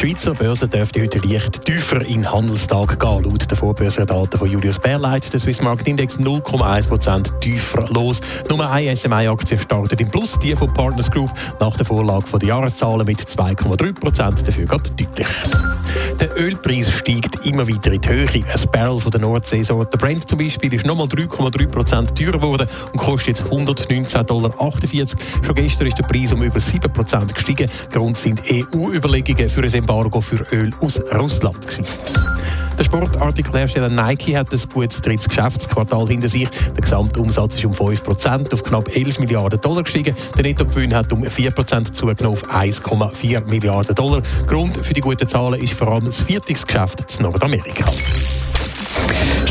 Die Schweizer Börse dürfte heute leicht tiefer in den Handelstag gehen. Laut den Vorbörsendaten von Julius Bärleit der Swiss Market Index 0,1% tiefer los. Nur eine SMI-Aktie startet im Plus, die von Partners Group nach der Vorlage der Jahreszahlen mit 2,3%. Dafür geht deutlich. Der Ölpreis steigt immer weiter in die Höhe. Ein Barrel von der Nordseesorte Brent zum Beispiel ist nochmal 3,3% teurer geworden und kostet jetzt 119,48 Dollar. Schon gestern ist der Preis um über 7% gestiegen. Grund sind EU-Überlegungen für ein Embargo für Öl aus Russland. Gewesen. Der Sportartikelhersteller Nike hat ein gutes drittes Geschäftsquartal hinter sich. Der Gesamtumsatz ist um 5% auf knapp 11 Milliarden Dollar gestiegen. Der Nettogewinn hat um 4% zugenommen auf 1,4 Milliarden Dollar. Grund für die guten Zahlen ist vor allem das Viertungsgeschäft in Nordamerika.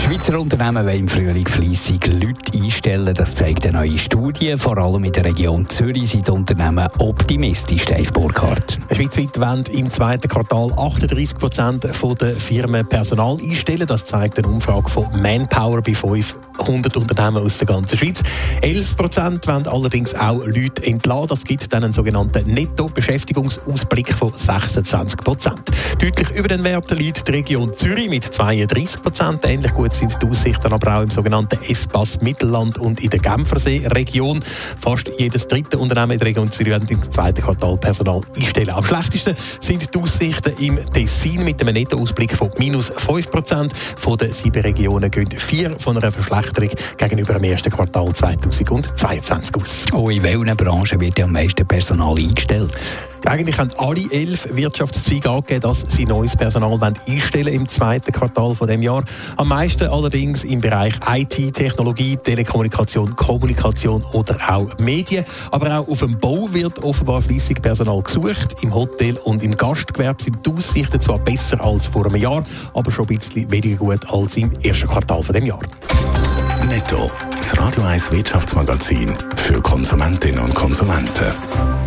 Schweizer Unternehmen wollen im Frühling fleissig Leute einstellen. Das zeigt eine neue Studie. Vor allem in der Region Zürich sind Unternehmen optimistisch, Dave Burkhardt. Schweizweit wollen im zweiten Quartal 38 Prozent der Firmen Personal einstellen. Das zeigt eine Umfrage von Manpower bei 500 Unternehmen aus der ganzen Schweiz. 11 Prozent wollen allerdings auch Leute entlassen. Das gibt dann einen sogenannten Netto-Beschäftigungsausblick von 26 Prozent. Deutlich über den Werten liegt die Region Zürich mit 32 Prozent. Ähnlich gut sind die Aussichten aber auch im sogenannten Espace Mittelland und in der Genfersee-Region. Fast jedes dritte Unternehmen in der Region Zürich wird im zweiten Quartal Personal einstellen. Am schlechtesten sind die Aussichten im Tessin mit einem Nettoausblick von minus 5 Prozent. Von den sieben Regionen gehen vier von einer Verschlechterung gegenüber dem ersten Quartal 2022 aus. Oh, in welchen Branchen wird am meisten Personal eingestellt? Eigentlich haben alle elf Wirtschaftszweige angegeben, dass sie neues Personal einstellen im zweiten Quartal von dem Jahr. Am meisten allerdings im Bereich IT, Technologie, Telekommunikation, Kommunikation oder auch Medien. Aber auch auf dem Bau wird offenbar fließig Personal gesucht. Im Hotel und im Gastgewerbe sind die Aussichten zwar besser als vor einem Jahr, aber schon ein bisschen weniger gut als im ersten Quartal von dem Jahr. Netto. Das Radio 1 Wirtschaftsmagazin für Konsumentinnen und Konsumenten.